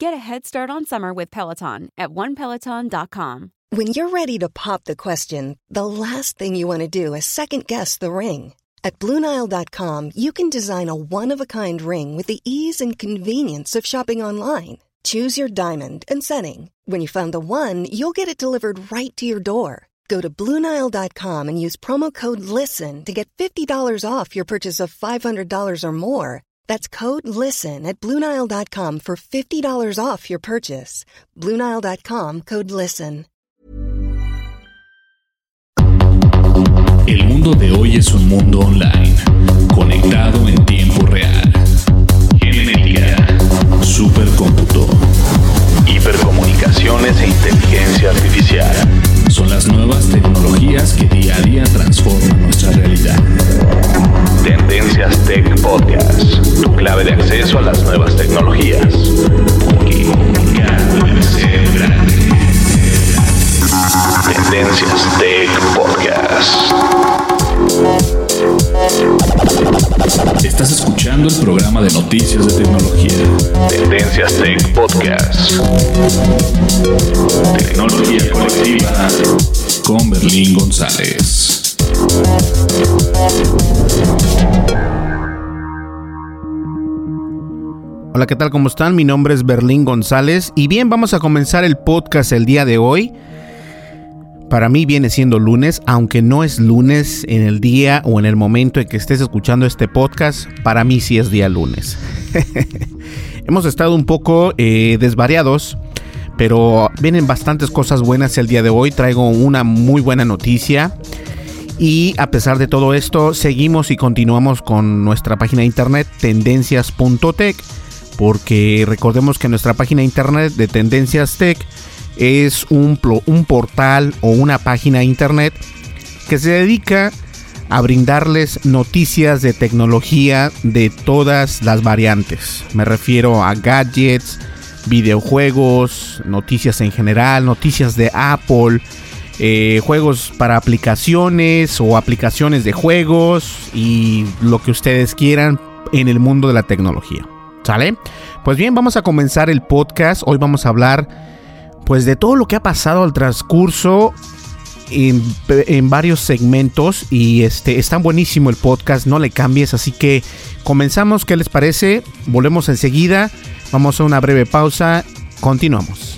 Get a head start on summer with Peloton at onepeloton.com. When you're ready to pop the question, the last thing you want to do is second guess the ring. At Bluenile.com, you can design a one of a kind ring with the ease and convenience of shopping online. Choose your diamond and setting. When you find the one, you'll get it delivered right to your door. Go to Bluenile.com and use promo code LISTEN to get $50 off your purchase of $500 or more. That's code LISTEN at Bluenile.com for $50 off your purchase. Bluenile.com code LISTEN. El mundo de hoy es un mundo online, conectado en tiempo real. Genética, supercómputo, hipercomunicaciones e inteligencia artificial. Son las nuevas tecnologías que día a día transforman nuestra realidad. Tendencias Tech Podcast, clave de acceso a las nuevas tecnologías. Tendencias Tech Podcast. Estás escuchando el programa de noticias de tecnología. Tendencias Tech Podcast. Tecnología colectiva con Berlín González. Hola, ¿qué tal? ¿Cómo están? Mi nombre es Berlín González y bien, vamos a comenzar el podcast el día de hoy. Para mí viene siendo lunes, aunque no es lunes en el día o en el momento en que estés escuchando este podcast, para mí sí es día lunes. Hemos estado un poco eh, desvariados, pero vienen bastantes cosas buenas el día de hoy. Traigo una muy buena noticia. Y a pesar de todo esto, seguimos y continuamos con nuestra página de internet tendencias.tech, porque recordemos que nuestra página internet de Tendencias Tech es un, portal o una página internet que se dedica a brindarles noticias de tecnología de todas las variantes. Me refiero a gadgets, videojuegos, noticias en general, noticias de Apple, eh, juegos para aplicaciones o aplicaciones de juegos y lo que ustedes quieran en el mundo de la tecnología. ¿Sale? Pues bien, vamos a comenzar el podcast. Hoy vamos a hablar pues de todo lo que ha pasado al transcurso en, en, varios segmentos y este está buenísimo el podcast, no le cambies, así que comenzamos, ¿qué les parece? Volvemos enseguida, vamos a una breve pausa, continuamos.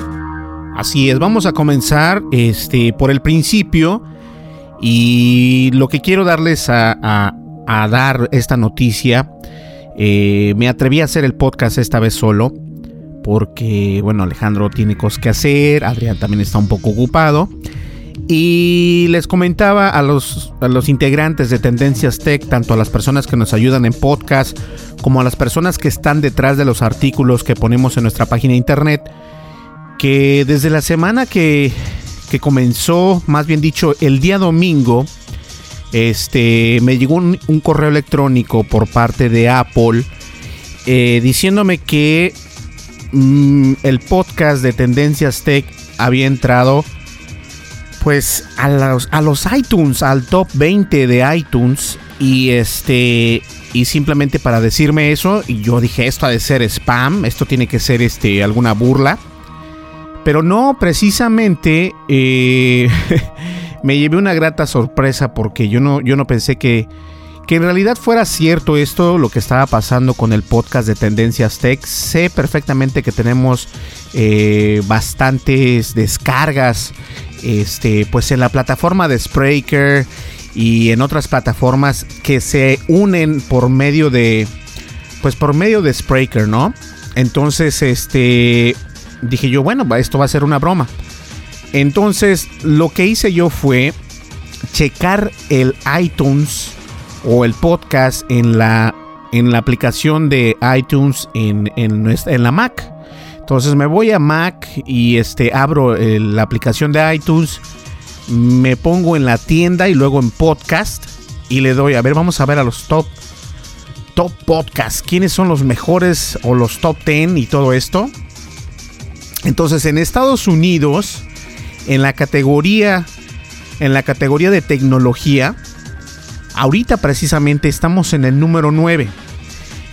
Así es, vamos a comenzar este, por el principio y lo que quiero darles a, dar esta noticia, eh, me atreví a hacer el podcast esta vez solo porque, bueno, Alejandro tiene cosas que hacer, Adrián también está un poco ocupado. Y les comentaba a los, a los integrantes de Tendencias Tech, tanto a las personas que nos ayudan en podcast, como a las personas que están detrás de los artículos que ponemos en nuestra página de internet, que desde la semana que, que comenzó, más bien dicho, el día domingo, este, me llegó un, correo electrónico por parte de Apple eh, diciéndome que mmm, el podcast de Tendencias Tech había entrado pues a los, a los iTunes, al top 20 de iTunes y este y simplemente para decirme eso, y yo dije esto ha de ser spam, esto tiene que ser este alguna burla. Pero no, precisamente eh, me llevé una grata sorpresa porque yo no, yo no pensé que, que en realidad fuera cierto esto, lo que estaba pasando con el podcast de Tendencias Tech. Sé perfectamente que tenemos eh, bastantes descargas, este, pues en la plataforma de Spreaker y en otras plataformas que se unen por medio de, pues por medio de Spreaker, ¿no? Entonces, este, dije yo, bueno, esto va a ser una broma. Entonces, lo que hice yo fue checar el iTunes o el podcast en la, en la aplicación de iTunes en, en, la Mac. Entonces me voy a Mac y este, abro eh, la aplicación de iTunes, me pongo en la tienda y luego en podcast y le doy, a ver, vamos a ver a los top top podcasts, quiénes son los mejores o los top 10 y todo esto. Entonces, en Estados Unidos, en la categoría en la categoría de tecnología, ahorita precisamente estamos en el número 9.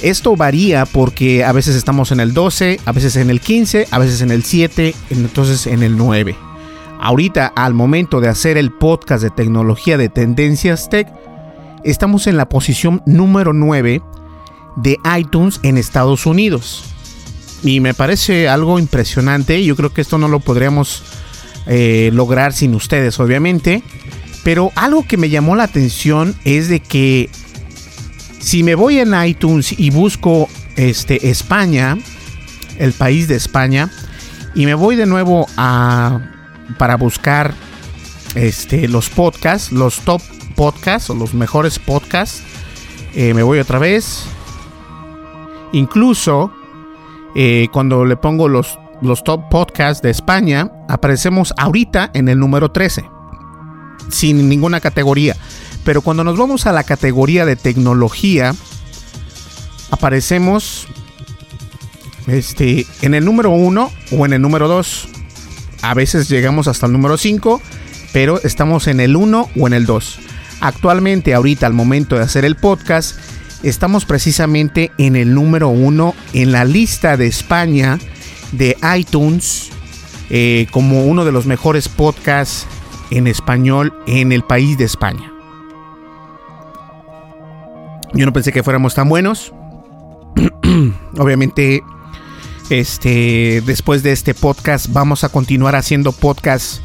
Esto varía porque a veces estamos en el 12, a veces en el 15, a veces en el 7, entonces en el 9. Ahorita, al momento de hacer el podcast de tecnología de Tendencias Tech, estamos en la posición número 9 de iTunes en Estados Unidos. Y me parece algo impresionante. Yo creo que esto no lo podríamos eh, lograr sin ustedes, obviamente. Pero algo que me llamó la atención es de que si me voy en iTunes y busco este, España, el país de España, y me voy de nuevo a para buscar este, los podcasts, los top podcasts o los mejores podcasts, eh, me voy otra vez. Incluso eh, cuando le pongo los los top podcasts de España, aparecemos ahorita en el número 13, sin ninguna categoría. Pero cuando nos vamos a la categoría de tecnología, aparecemos este, en el número 1 o en el número 2. A veces llegamos hasta el número 5, pero estamos en el 1 o en el 2. Actualmente, ahorita, al momento de hacer el podcast, estamos precisamente en el número 1 en la lista de España de iTunes eh, como uno de los mejores podcasts en español en el país de España. Yo no pensé que fuéramos tan buenos. Obviamente, este, después de este podcast, vamos a continuar haciendo podcasts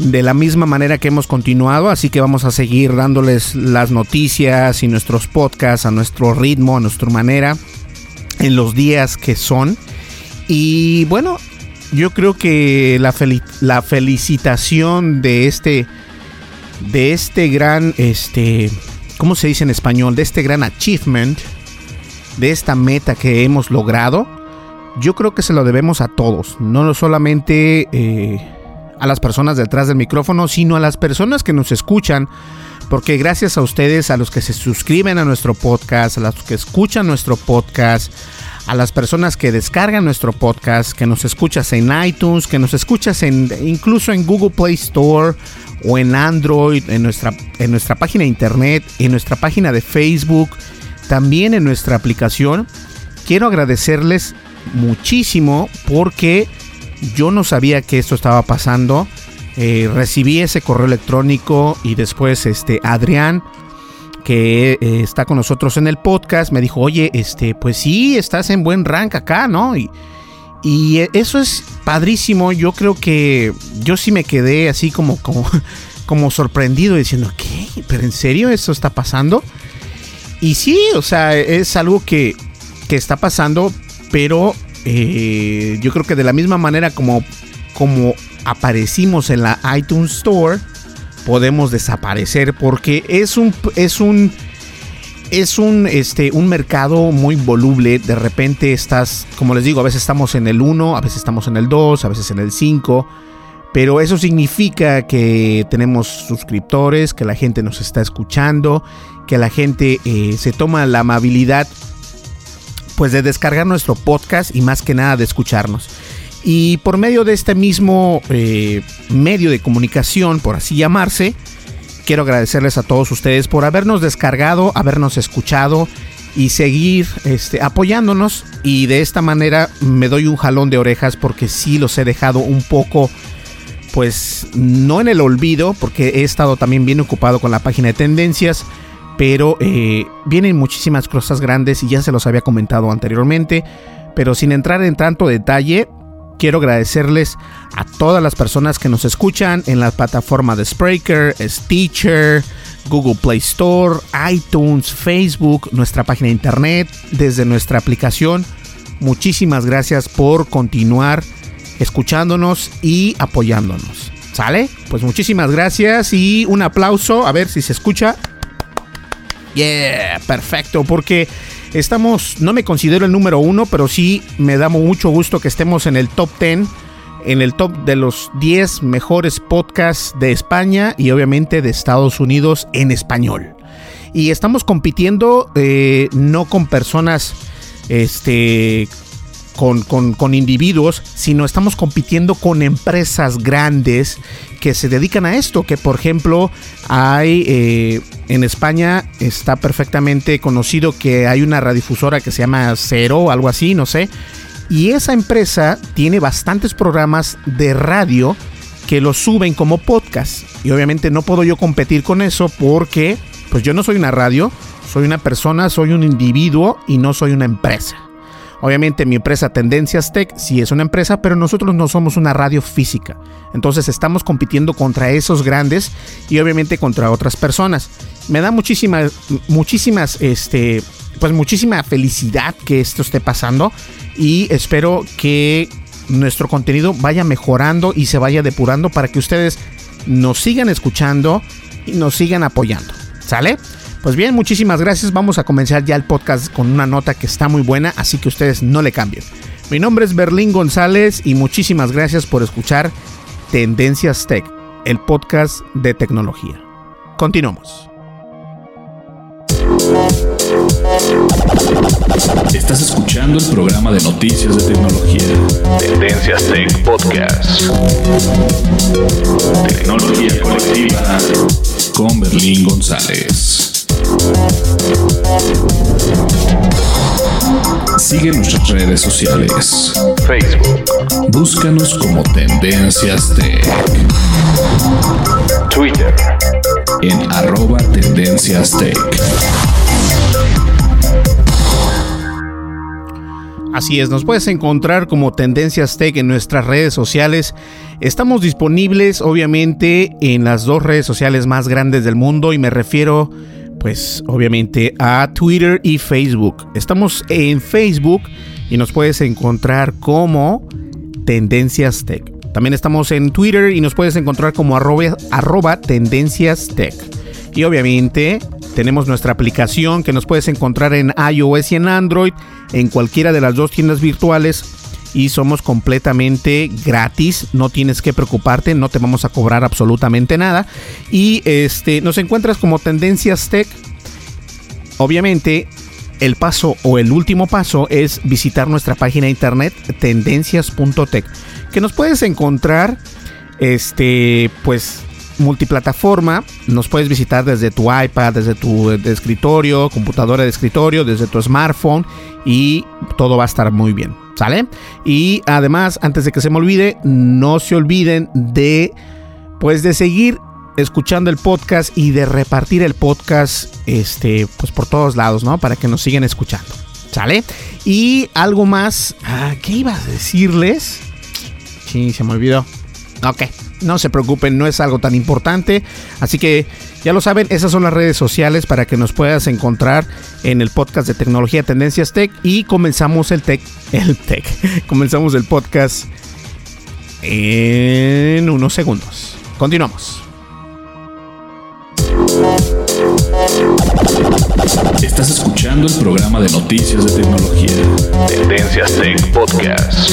de la misma manera que hemos continuado, así que vamos a seguir dándoles las noticias y nuestros podcasts a nuestro ritmo, a nuestra manera, en los días que son. Y bueno, yo creo que la, la felicitación de este, de este gran, este, ¿cómo se dice en español? De este gran achievement, de esta meta que hemos logrado, yo creo que se lo debemos a todos, no solamente eh, a las personas detrás del micrófono, sino a las personas que nos escuchan, porque gracias a ustedes, a los que se suscriben a nuestro podcast, a los que escuchan nuestro podcast, a las personas que descargan nuestro podcast, que nos escuchas en iTunes, que nos escuchas en incluso en Google Play Store o en Android, en nuestra, en nuestra página de internet, en nuestra página de Facebook, también en nuestra aplicación. Quiero agradecerles muchísimo porque yo no sabía que esto estaba pasando. Eh, recibí ese correo electrónico y después este Adrián que eh, está con nosotros en el podcast, me dijo, oye, este, pues sí, estás en buen rank acá, ¿no? Y, y eso es padrísimo. Yo creo que yo sí me quedé así como, como, como sorprendido diciendo, ¿qué? ¿Pero en serio esto está pasando? Y sí, o sea, es algo que, que está pasando, pero eh, yo creo que de la misma manera como, como aparecimos en la iTunes Store, podemos desaparecer porque es un es un es un este un mercado muy voluble, de repente estás, como les digo, a veces estamos en el 1, a veces estamos en el 2, a veces en el 5, pero eso significa que tenemos suscriptores, que la gente nos está escuchando, que la gente eh, se toma la amabilidad pues de descargar nuestro podcast y más que nada de escucharnos. Y por medio de este mismo eh, medio de comunicación, por así llamarse, quiero agradecerles a todos ustedes por habernos descargado, habernos escuchado y seguir este, apoyándonos. Y de esta manera me doy un jalón de orejas porque sí los he dejado un poco, pues no en el olvido, porque he estado también bien ocupado con la página de tendencias. Pero eh, vienen muchísimas cosas grandes y ya se los había comentado anteriormente, pero sin entrar en tanto detalle, quiero agradecerles a todas las personas que nos escuchan en la plataforma de Spreaker, Stitcher, Google Play Store, iTunes, Facebook, nuestra página de internet, desde nuestra aplicación. Muchísimas gracias por continuar escuchándonos y apoyándonos. ¿Sale? Pues muchísimas gracias y un aplauso. A ver si se escucha. Yeah, perfecto, porque estamos, no me considero el número uno, pero sí me da mucho gusto que estemos en el top 10, en el top de los 10 mejores podcasts de España y obviamente de Estados Unidos en español. Y estamos compitiendo eh, no con personas, este, con, con, individuos, sino estamos compitiendo con empresas grandes que se dedican a esto, que por ejemplo hay eh, en España está perfectamente conocido que hay una radiodifusora que se llama Cero o algo así, no sé, y esa empresa tiene bastantes programas de radio que los suben como podcast y obviamente no puedo yo competir con eso porque pues yo no soy una radio, soy una persona, soy un individuo y no soy una empresa. Obviamente mi empresa Tendencias Tech sí es una empresa, pero nosotros no somos una radio física. Entonces estamos compitiendo contra esos grandes y obviamente contra otras personas. Me da muchísimas, muchísimas, este, pues muchísima felicidad que esto esté pasando y espero que nuestro contenido vaya mejorando y se vaya depurando para que ustedes nos sigan escuchando y nos sigan apoyando. ¿Sale? Pues bien, muchísimas gracias. Vamos a comenzar ya el podcast con una nota que está muy buena, así que ustedes no le cambien. Mi nombre es Berlín González y muchísimas gracias por escuchar Tendencias Tech, el podcast de tecnología. Continuamos. Estás escuchando el programa de noticias de tecnología. Tendencias Tech Podcast. Tecnología colectiva con Berlín González. Sigue nuestras redes sociales. Facebook. Búscanos como Tendencias Tech. Twitter. En arroba Tendencias Tech. Así es, nos puedes encontrar como Tendencias Tech en nuestras redes sociales. Estamos disponibles obviamente en las dos redes sociales más grandes del mundo y me refiero pues obviamente a Twitter y Facebook. Estamos en Facebook y nos puedes encontrar como Tendencias Tech. También estamos en Twitter y nos puedes encontrar como arroba, Tendencias Tech. Y obviamente tenemos nuestra aplicación que nos puedes encontrar en iOS y en Android, en cualquiera de las dos tiendas virtuales y somos completamente gratis, no tienes que preocuparte, no te vamos a cobrar absolutamente nada y este nos encuentras como Tendencias Tech. Obviamente, el paso o el último paso es visitar nuestra página de internet tendencias.tech, que nos puedes encontrar este pues multiplataforma. Nos puedes visitar desde tu iPad, desde tu escritorio, computadora de escritorio, desde tu smartphone y todo va a estar muy bien. ¿Sale? Y además, antes de que se me olvide, no se olviden de pues de seguir escuchando el podcast y de repartir el podcast este pues por todos lados, ¿no? Para que nos sigan escuchando. ¿Sale? Y algo más, ah, ¿qué iba a decirles? Sí, se me olvidó. Ok, no se preocupen, no es algo tan importante. Así que ya lo saben, esas son las redes sociales para que nos puedas encontrar en el podcast de tecnología Tendencias Tech. Y comenzamos el tech, el tech, comenzamos el podcast en unos segundos. Continuamos. Estás escuchando el programa de noticias de tecnología. Tendencias Tech Podcast.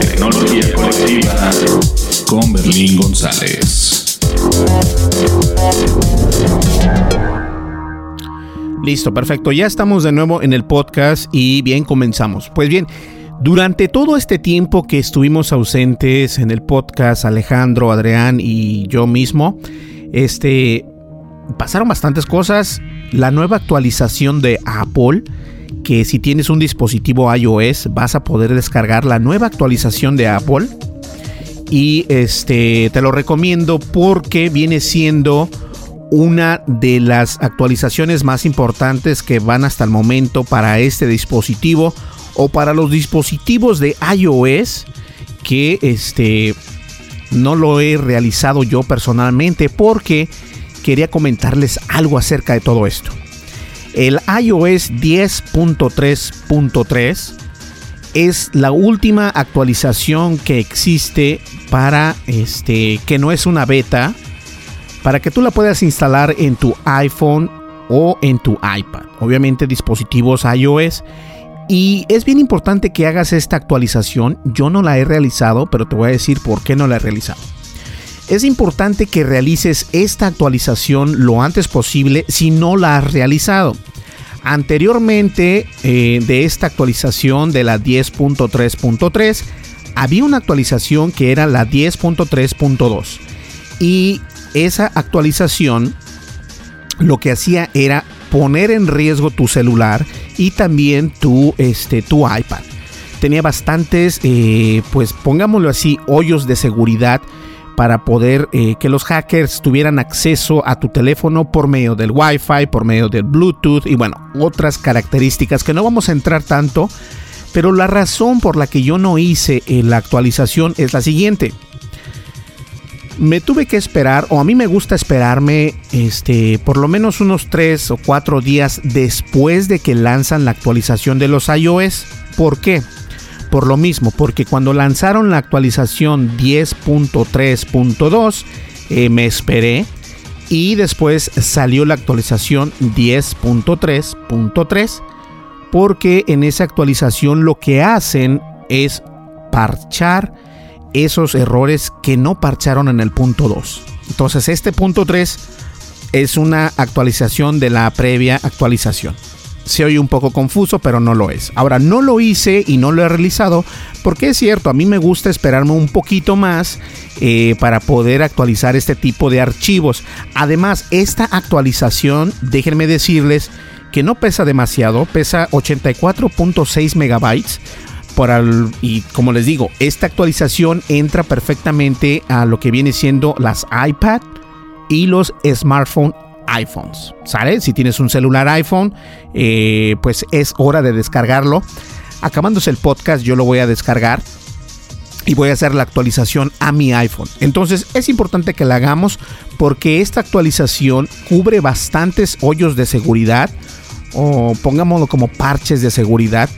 Tecnología colectiva con Berlín González. Listo, perfecto. Ya estamos de nuevo en el podcast y bien comenzamos. Pues bien, durante todo este tiempo que estuvimos ausentes en el podcast, Alejandro, Adrián y yo mismo, este, pasaron bastantes cosas. La nueva actualización de Apple, que si tienes un dispositivo iOS vas a poder descargar la nueva actualización de Apple. Y este te lo recomiendo porque viene siendo una de las actualizaciones más importantes que van hasta el momento para este dispositivo o para los dispositivos de iOS que este no lo he realizado yo personalmente porque quería comentarles algo acerca de todo esto. El iOS 10.3.3 es la última actualización que existe para este que no es una beta para que tú la puedas instalar en tu iPhone o en tu iPad. Obviamente dispositivos iOS. Y es bien importante que hagas esta actualización. Yo no la he realizado, pero te voy a decir por qué no la he realizado. Es importante que realices esta actualización lo antes posible si no la has realizado. Anteriormente eh, de esta actualización de la 10.3.3 había una actualización que era la 10.3.2 y esa actualización lo que hacía era poner en riesgo tu celular y también tu, este, tu iPad. Tenía bastantes, eh, pues pongámoslo así, hoyos de seguridad para poder eh, que los hackers tuvieran acceso a tu teléfono por medio del Wi-Fi, por medio del Bluetooth y bueno, otras características que no vamos a entrar tanto. Pero la razón por la que yo no hice eh, la actualización es la siguiente me tuve que esperar, o a mí me gusta esperarme, este, por lo menos unos 3 o 4 días después de que lanzan la actualización de los iOS. ¿Por qué? Por lo mismo, porque cuando lanzaron la actualización 10.3.2, eh, me esperé y después salió la actualización 10.3.3 porque en esa actualización lo que hacen es parchar esos errores que no parcharon en el punto 2. Entonces este punto 3 es una actualización de la previa actualización. Se oye un poco confuso, pero no lo es. Ahora, no lo hice y no lo he realizado porque es cierto, a mí me gusta esperarme un poquito más eh, para poder actualizar este tipo de archivos. Además, esta actualización, déjenme decirles que no pesa demasiado, pesa 84.6 megabytes y como les digo, esta actualización entra perfectamente a lo que viene siendo las iPad y los smartphone iPhones. ¿Sale? Si tienes un celular iPhone, eh, pues es hora de descargarlo. Acabándose el podcast, yo lo voy a descargar y voy a hacer la actualización a mi iPhone. Entonces es importante que la hagamos porque esta actualización cubre bastantes hoyos de seguridad o pongámoslo como parches de seguridad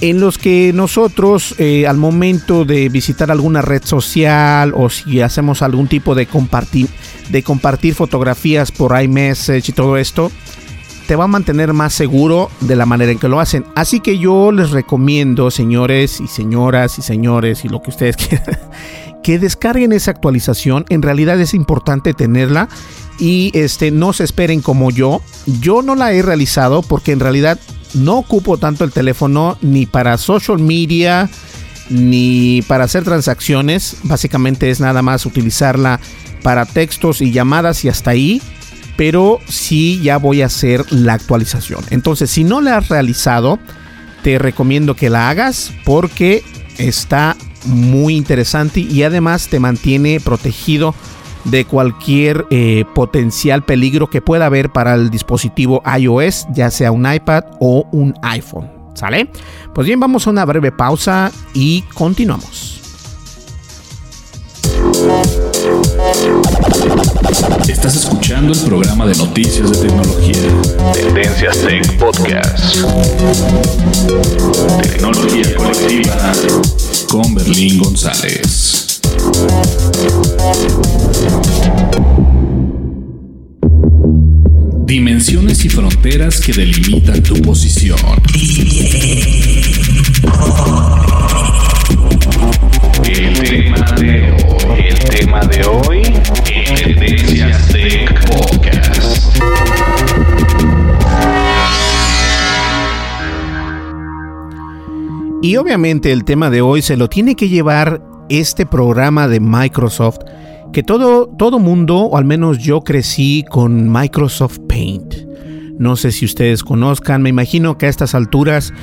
en los que nosotros eh, al momento de visitar alguna red social o si hacemos algún tipo de compartir, de compartir fotografías por iMessage y todo esto, te va a mantener más seguro de la manera en que lo hacen. Así que yo les recomiendo, señores y señoras y señores y lo que ustedes quieran, que descarguen esa actualización. En realidad es importante tenerla y este no se esperen como yo. Yo no la he realizado porque en realidad no ocupo tanto el teléfono ni para social media ni para hacer transacciones. Básicamente es nada más utilizarla para textos y llamadas y hasta ahí. Pero sí ya voy a hacer la actualización. Entonces, si no la has realizado, te recomiendo que la hagas porque está muy interesante y además te mantiene protegido de cualquier eh, potencial peligro que pueda haber para el dispositivo iOS, ya sea un iPad o un iPhone. ¿Sale? Pues bien, vamos a una breve pausa y continuamos. Estás escuchando el programa de noticias de tecnología. Tendencias Tech Podcast. Tecnología colectiva con Berlín González. Dimensiones y fronteras que delimitan tu posición. El tema de hoy, el tema de hoy, Tendencias Tech Podcast. Y obviamente el tema de hoy se lo tiene que llevar este programa de Microsoft que todo, todo mundo, o al menos yo crecí con Microsoft Paint. No sé si ustedes conozcan, me imagino que a estas alturas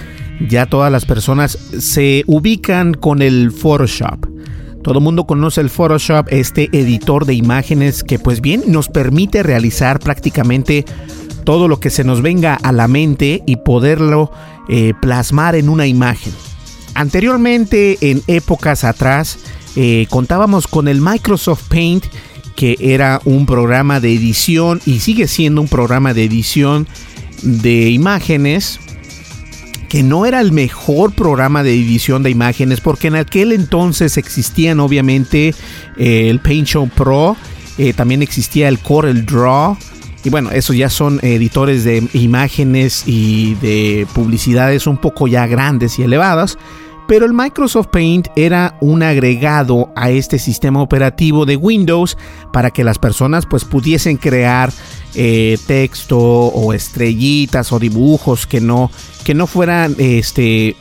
ya todas las personas se ubican con el Photoshop. Todo el mundo conoce el Photoshop, este editor de imágenes que pues bien nos permite realizar prácticamente todo lo que se nos venga a la mente y poderlo eh, plasmar en una imagen. Anteriormente, en épocas atrás, eh, contábamos con el Microsoft Paint, que era un programa de edición y sigue siendo un programa de edición de imágenes no era el mejor programa de edición de imágenes porque en aquel entonces existían obviamente eh, el Paint Show Pro, eh, también existía el Corel Draw y bueno, esos ya son editores de imágenes y de publicidades un poco ya grandes y elevadas. Pero el Microsoft Paint era un agregado a este sistema operativo de Windows para que las personas pues pudiesen crear eh, texto o estrellitas o dibujos que no, que no fueran este,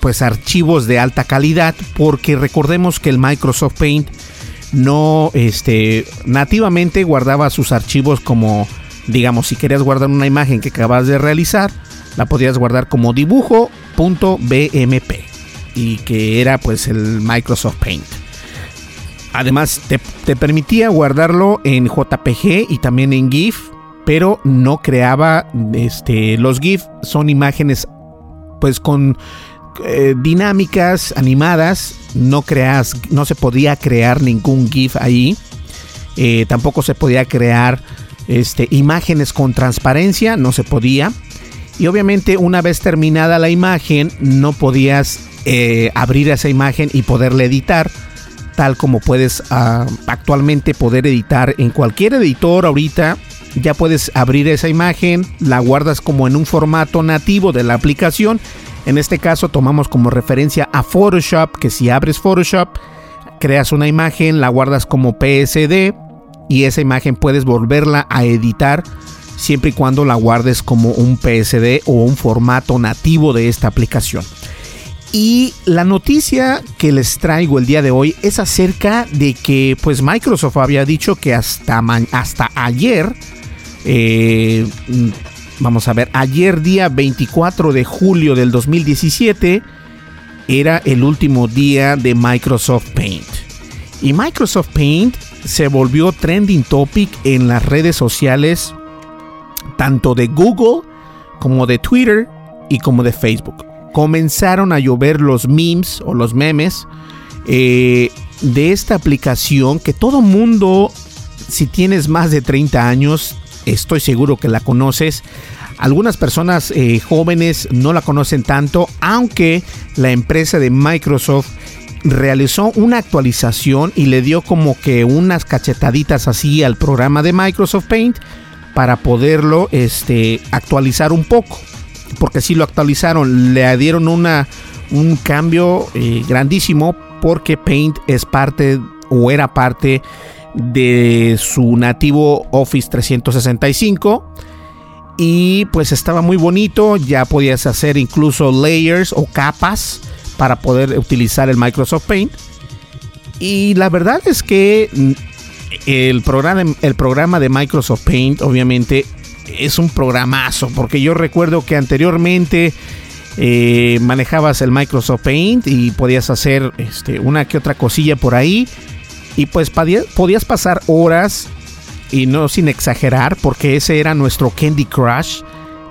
pues archivos de alta calidad porque recordemos que el Microsoft Paint no este, nativamente guardaba sus archivos como digamos si querías guardar una imagen que acabas de realizar la podías guardar como dibujo.bmp y que era pues el Microsoft Paint. Además te, permitía guardarlo en JPG y también en GIF, pero no creaba este los GIF son imágenes pues con eh, dinámicas animadas, no creas no se podía crear ningún GIF ahí. Eh, tampoco se podía crear este, imágenes con transparencia, no se podía. Y obviamente una vez terminada la imagen no podías eh, abrir esa imagen y poderla editar tal como puedes ah, actualmente poder editar en cualquier editor ahorita ya puedes abrir esa imagen la guardas como en un formato nativo de la aplicación en este caso tomamos como referencia a Photoshop que si abres Photoshop creas una imagen la guardas como PSD y esa imagen puedes volverla a editar siempre y cuando la guardes como un PSD o un formato nativo de esta aplicación. Y la noticia que les traigo el día de hoy es acerca de que pues Microsoft había dicho que hasta, hasta ayer, eh, vamos a ver, ayer día 24 de julio del 2017 era el último día de Microsoft Paint. Y Microsoft Paint se volvió trending topic en las redes sociales tanto de Google como de Twitter y como de Facebook comenzaron a llover los memes o los memes eh, de esta aplicación que todo mundo, si tienes más de 30 años, estoy seguro que la conoces. Algunas personas eh, jóvenes no la conocen tanto, aunque la empresa de Microsoft realizó una actualización y le dio como que unas cachetaditas así al programa de Microsoft Paint para poderlo este, actualizar un poco porque si lo actualizaron, le dieron una, un cambio eh, grandísimo porque Paint es parte o era parte de su nativo Office 365 y pues estaba muy bonito, ya podías hacer incluso layers o capas para poder utilizar el Microsoft Paint. Y la verdad es que mm, el programa, el programa de Microsoft Paint obviamente es un programazo, porque yo recuerdo que anteriormente eh, manejabas el Microsoft Paint y podías hacer este, una que otra cosilla por ahí y pues podías pasar horas y no sin exagerar, porque ese era nuestro Candy Crush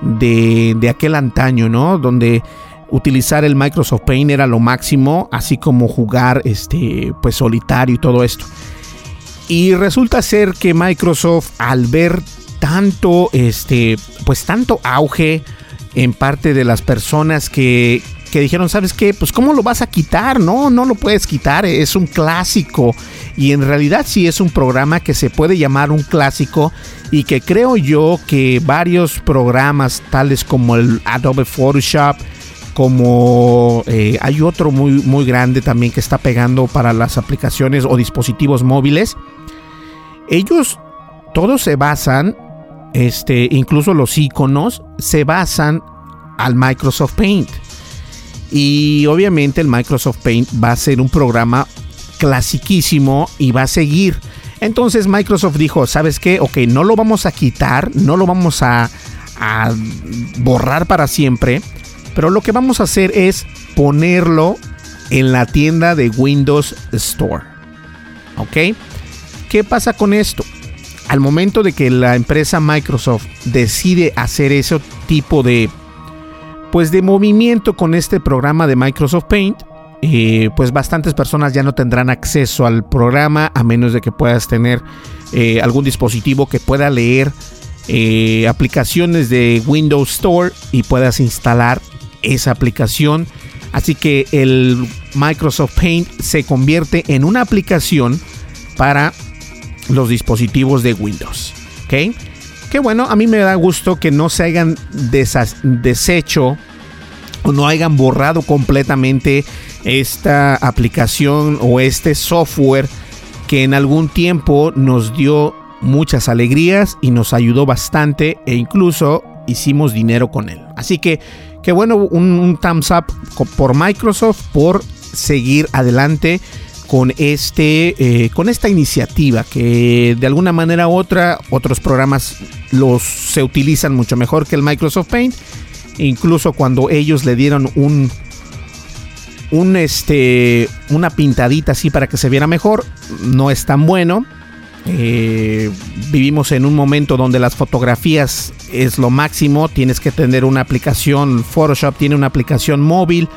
de, de aquel antaño, ¿no? Donde utilizar el Microsoft Paint era lo máximo, así como jugar este pues solitario y todo esto. Y resulta ser que Microsoft al ver tanto, este, pues tanto auge en parte de las personas que, que dijeron, ¿sabes qué? Pues ¿cómo lo vas a quitar? No, no lo puedes quitar, es un clásico. Y en realidad sí es un programa que se puede llamar un clásico y que creo yo que varios programas tales como el Adobe Photoshop, como eh, hay otro muy, muy grande también que está pegando para las aplicaciones o dispositivos móviles, ellos todos se basan este, incluso los iconos se basan al Microsoft Paint. Y obviamente el Microsoft Paint va a ser un programa clasiquísimo y va a seguir. Entonces Microsoft dijo, ¿sabes qué? Ok, no lo vamos a quitar, no lo vamos a, a borrar para siempre, pero lo que vamos a hacer es ponerlo en la tienda de Windows Store. ¿Ok? ¿Qué pasa con esto? Al momento de que la empresa Microsoft decide hacer ese tipo de pues de movimiento con este programa de Microsoft Paint, eh, pues bastantes personas ya no tendrán acceso al programa a menos de que puedas tener eh, algún dispositivo que pueda leer eh, aplicaciones de Windows Store y puedas instalar esa aplicación. Así que el Microsoft Paint se convierte en una aplicación para los dispositivos de Windows. ¿Ok? Que bueno, a mí me da gusto que no se hayan deshecho o no hayan borrado completamente esta aplicación o este software que en algún tiempo nos dio muchas alegrías y nos ayudó bastante e incluso hicimos dinero con él. Así que, qué bueno, un, thumbs up por Microsoft por seguir adelante con este eh, con esta iniciativa que de alguna manera u otra otros programas los se utilizan mucho mejor que el Microsoft Paint. Incluso cuando ellos le dieron un un este una pintadita así para que se viera mejor no es tan bueno. Eh, vivimos en un momento donde las fotografías es lo máximo. Tienes que tener una aplicación Photoshop tiene una aplicación móvil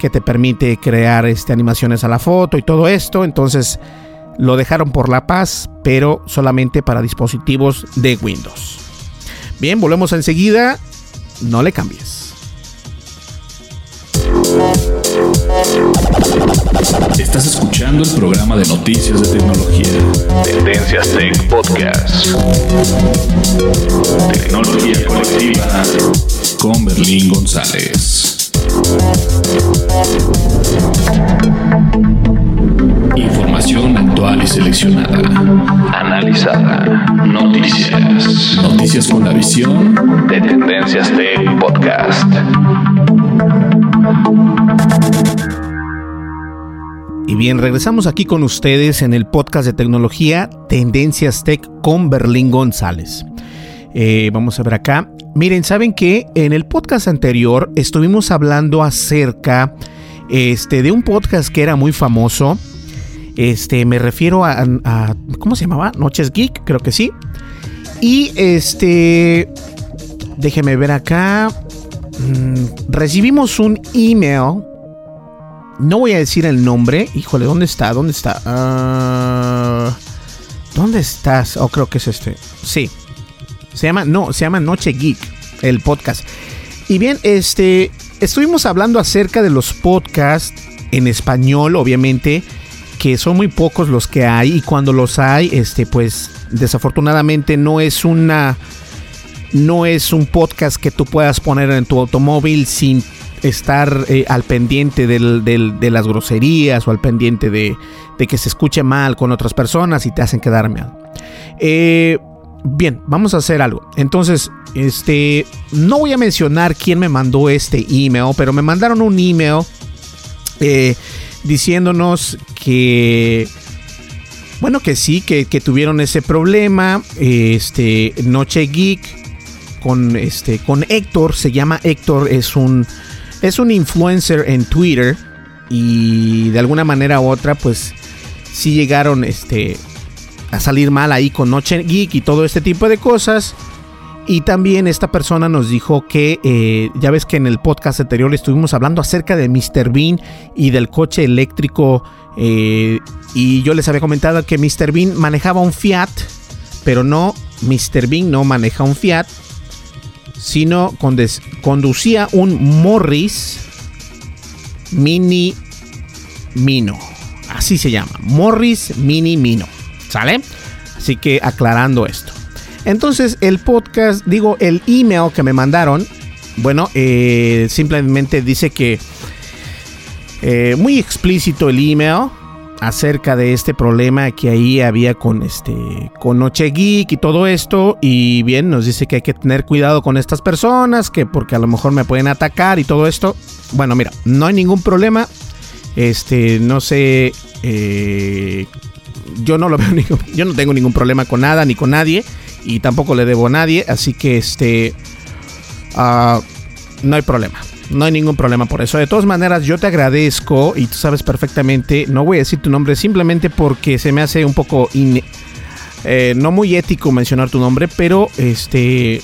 que te permite crear este, animaciones a la foto y todo esto. Entonces lo dejaron por la paz, pero solamente para dispositivos de Windows. Bien, volvemos enseguida. No le cambies. Estás escuchando el programa de noticias de tecnología. Tendencias Tech Podcast. Tecnología colectiva con Berlín González. Información actual y seleccionada. Analizada. Noticias. Noticias con la visión de Tendencias Tech Podcast. Y bien, regresamos aquí con ustedes en el podcast de tecnología Tendencias Tech con Berlín González. Eh, vamos a ver acá. Miren, ¿saben que En el podcast anterior estuvimos hablando acerca este, de un podcast que era muy famoso. Este, me refiero a, ¿Cómo se llamaba? Noches Geek, creo que sí. Y este. Déjeme ver acá. Mm, recibimos un email. No voy a decir el nombre. Híjole, ¿dónde está? ¿Dónde está? Ah, ¿Dónde estás? Oh, creo que es este. Sí. Se llama, no, se llama Noche Geek, el podcast. Y bien, este, estuvimos hablando acerca de los podcasts en español, obviamente, que son muy pocos los que hay y cuando los hay, este, pues desafortunadamente no es una, no es un podcast que tú puedas poner en tu automóvil sin estar eh, al pendiente de las groserías o al pendiente de, de, que se escuche mal con otras personas y te hacen quedar mal. Eh, Bien, vamos a hacer algo. Entonces, este, no voy a mencionar quién me mandó este email, pero me mandaron un email eh, diciéndonos que, bueno, que sí, que, tuvieron ese problema. Este, Noche Geek con, este, con Héctor, se llama Héctor, es un, es un influencer en Twitter y de alguna manera u otra, pues sí llegaron, este, a salir mal ahí con Noche Geek y todo este tipo de cosas. Y también esta persona nos dijo que, eh, ya ves que en el podcast anterior estuvimos hablando acerca de Mr. Bean y del coche eléctrico. Eh, y yo les había comentado que Mr. Bean manejaba un Fiat, pero no, Mr. Bean no maneja un Fiat, sino conducía un Morris Mini Mino. Así se llama, Morris Mini Mino. ¿Sale? Así que aclarando esto. Entonces el podcast, digo, el email que me mandaron, bueno, eh, simplemente dice que eh, muy explícito el email acerca de este problema que ahí había con este con Noche Geek y todo esto y bien nos dice que hay que tener cuidado con estas personas que porque a lo mejor me pueden atacar y todo esto bueno mira no hay ningún problema este no sé eh, yo no lo veo yo no tengo ningún problema con nada ni con nadie y tampoco le debo a nadie, así que este ah, no hay problema. no hay ningún problema por eso. De todas maneras, yo te agradezco y tú sabes perfectamente, no voy a decir tu nombre simplemente porque se me hace un poco eh, no muy ético mencionar tu nombre, pero este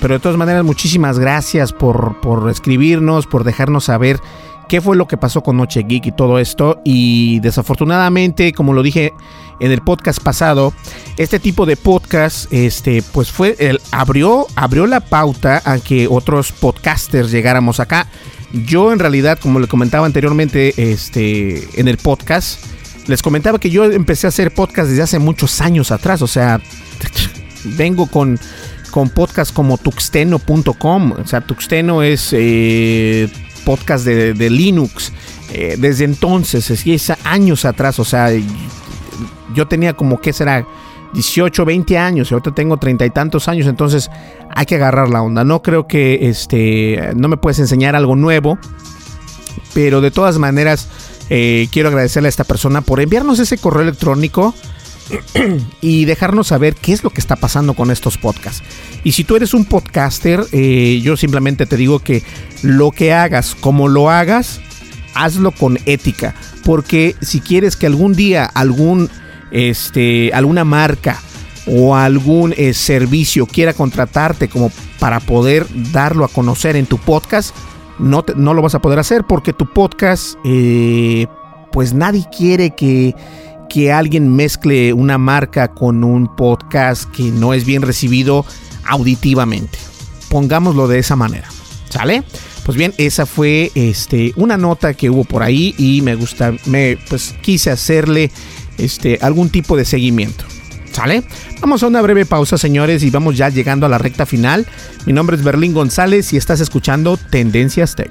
pero de todas maneras muchísimas gracias por, por escribirnos, por dejarnos saber qué fue lo que pasó con Noche Geek y todo esto. Y desafortunadamente, como lo dije en el podcast pasado, este tipo de podcast, este, pues fue, el, abrió, abrió la pauta a que otros podcasters llegáramos acá. Yo en realidad, como le comentaba anteriormente, este, en el podcast, les comentaba que yo empecé a hacer podcast desde hace muchos años atrás. O sea, vengo con con podcasts como tuxteno.com. O sea, Tuxteno es eh, podcast de, Linux. Eh, desde entonces, es años atrás, o sea, yo tenía como que será 18, 20 años, y ahorita tengo treinta y tantos años, entonces hay que agarrar la onda. No creo que este, no me puedes enseñar algo nuevo, pero de todas maneras eh, quiero agradecerle a esta persona por enviarnos ese correo electrónico y dejarnos saber qué es lo que está pasando con estos podcasts. Y si tú eres un podcaster, eh, yo simplemente te digo que lo que hagas, como lo hagas, hazlo con ética. Porque si quieres que algún día algún, este, alguna marca o algún eh, servicio quiera contratarte como para poder darlo a conocer en tu podcast, no, no lo vas a poder hacer porque tu podcast, eh, pues nadie quiere que que alguien mezcle una marca con un podcast que no es bien recibido auditivamente. Pongámoslo de esa manera. ¿Sale? Pues bien, esa fue este, una nota que hubo por ahí y me gusta, me pues quise hacerle este, algún tipo de seguimiento. ¿Sale? Vamos a una breve pausa, señores, y vamos ya llegando a la recta final. Mi nombre es Berlín González y estás escuchando Tendencias Tech.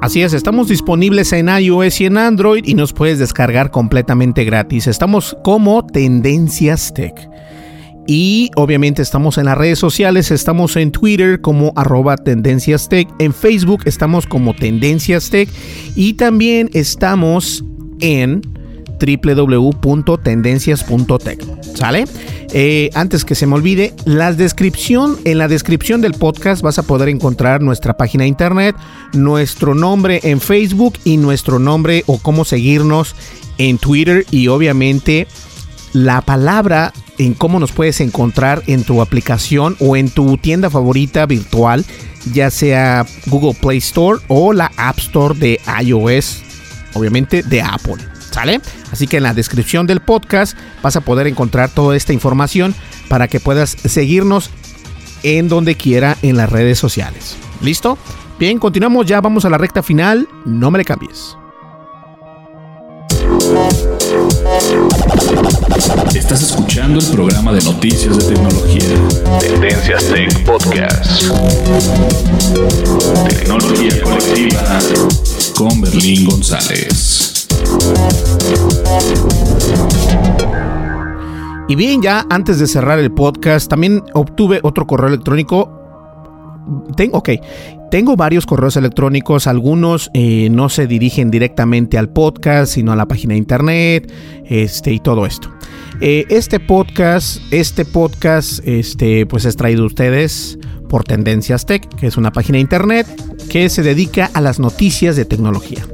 Así es, estamos disponibles en iOS y en Android y nos puedes descargar completamente gratis. Estamos como Tendencias Tech. Y obviamente estamos en las redes sociales, estamos en Twitter como arroba Tendencias Tech, en Facebook estamos como Tendencias Tech y también estamos en www.tendencias.tech. ¿Sale? Eh, antes que se me olvide, la descripción, en la descripción del podcast vas a poder encontrar nuestra página de internet, nuestro nombre en Facebook y nuestro nombre o cómo seguirnos en Twitter y obviamente la palabra en cómo nos puedes encontrar en tu aplicación o en tu tienda favorita virtual, ya sea Google Play Store o la App Store de iOS, obviamente de Apple. ¿Sale? Así que en la descripción del podcast vas a poder encontrar toda esta información para que puedas seguirnos en donde quiera en las redes sociales. ¿Listo? Bien, continuamos ya, vamos a la recta final. No me le cambies. Estás escuchando el programa de noticias de tecnología. Tendencias Tech Podcast. Tecnología colectiva con Berlín González. Y bien, ya antes de cerrar el podcast, también obtuve otro correo electrónico. Tengo, tengo varios correos electrónicos, algunos eh, no se dirigen directamente al podcast, sino a la página de internet, este y todo esto. Eh, este podcast, este podcast, este, pues es traído a ustedes por Tendencias Tech, que es una página de internet que se dedica a las noticias de tecnología.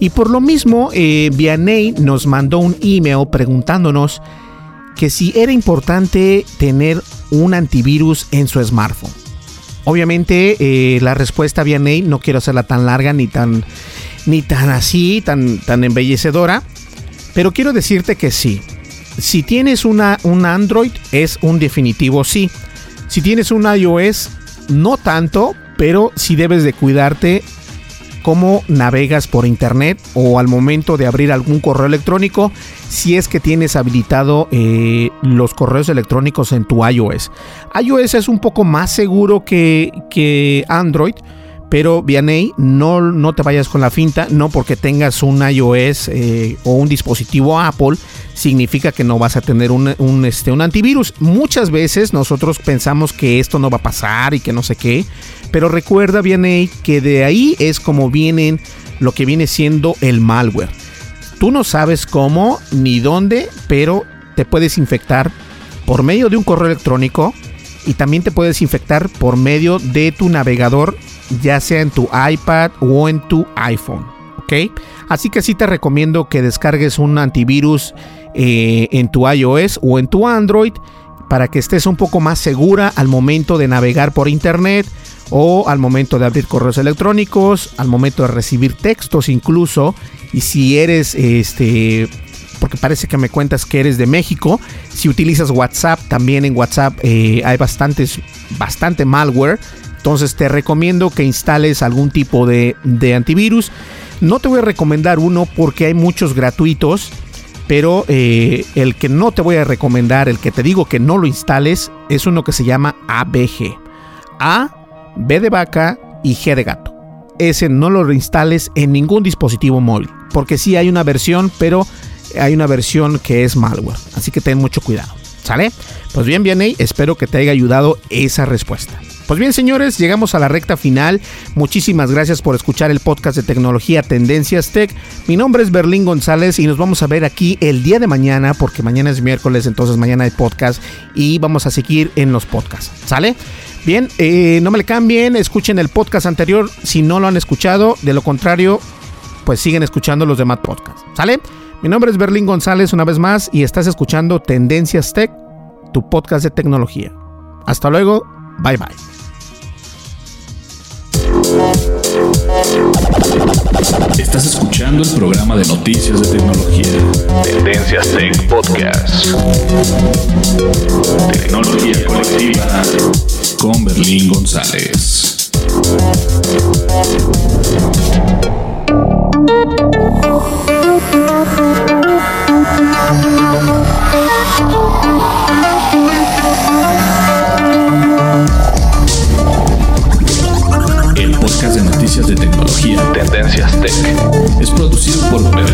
Y por lo mismo, eh, Vianney nos mandó un email preguntándonos que si era importante tener un antivirus en su smartphone. Obviamente eh, la respuesta Vianney no quiero hacerla tan larga ni tan ni tan así, tan, tan embellecedora, pero quiero decirte que sí. Si tienes una, un Android es un definitivo sí. Si tienes un iOS no tanto, pero si debes de cuidarte cómo navegas por internet o al momento de abrir algún correo electrónico si es que tienes habilitado eh, los correos electrónicos en tu iOS. iOS es un poco más seguro que, que Android pero Vianey, no, no te vayas con la finta, no porque tengas un iOS eh, o un dispositivo Apple, significa que no vas a tener un, este, un antivirus. Muchas veces nosotros pensamos que esto no va a pasar y que no sé qué, pero recuerda Vianey que de ahí es como vienen lo que viene siendo el malware. Tú no sabes cómo ni dónde, pero te puedes infectar por medio de un correo electrónico y también te puedes infectar por medio de tu navegador ya sea en tu iPad o en tu iPhone. ¿Ok? Así que sí te recomiendo que descargues un antivirus eh, en tu iOS o en tu Android para que estés un poco más segura al momento de navegar por internet o al momento de abrir correos electrónicos, al momento de recibir textos incluso. Y si eres este porque parece que me cuentas que eres de México. Si utilizas WhatsApp, también en WhatsApp eh, hay bastantes, bastante malware entonces te recomiendo que instales algún tipo de, antivirus. No te voy a recomendar uno porque hay muchos gratuitos. Pero eh, el que no te voy a recomendar, el que te digo que no lo instales, es uno que se llama ABG. A, B de vaca y G de gato. Ese no lo reinstales en ningún dispositivo móvil. Porque sí hay una versión, pero hay una versión que es malware. Así que ten mucho cuidado. ¿Sale? Pues bien, bien, espero que te haya ayudado esa respuesta. Pues bien, señores, llegamos a la recta final. Muchísimas gracias por escuchar el podcast de tecnología Tendencias Tech. Mi nombre es Berlín González y nos vamos a ver aquí el día de mañana, porque mañana es miércoles, entonces mañana hay podcast y vamos a seguir en los podcasts. ¿Sale? Bien, eh, no me le cambien, escuchen el podcast anterior si no lo han escuchado. De lo contrario, pues siguen escuchando los demás podcasts. ¿Sale? Mi nombre es Berlín González una vez más y estás escuchando Tendencias Tech, tu podcast de tecnología. Hasta luego, bye bye. Estás escuchando el programa de noticias de tecnología. Tendencias Tech Podcast. Tecnología colectiva con Berlín González. De noticias de tecnología Tendencias Tech. Es producido por Berlín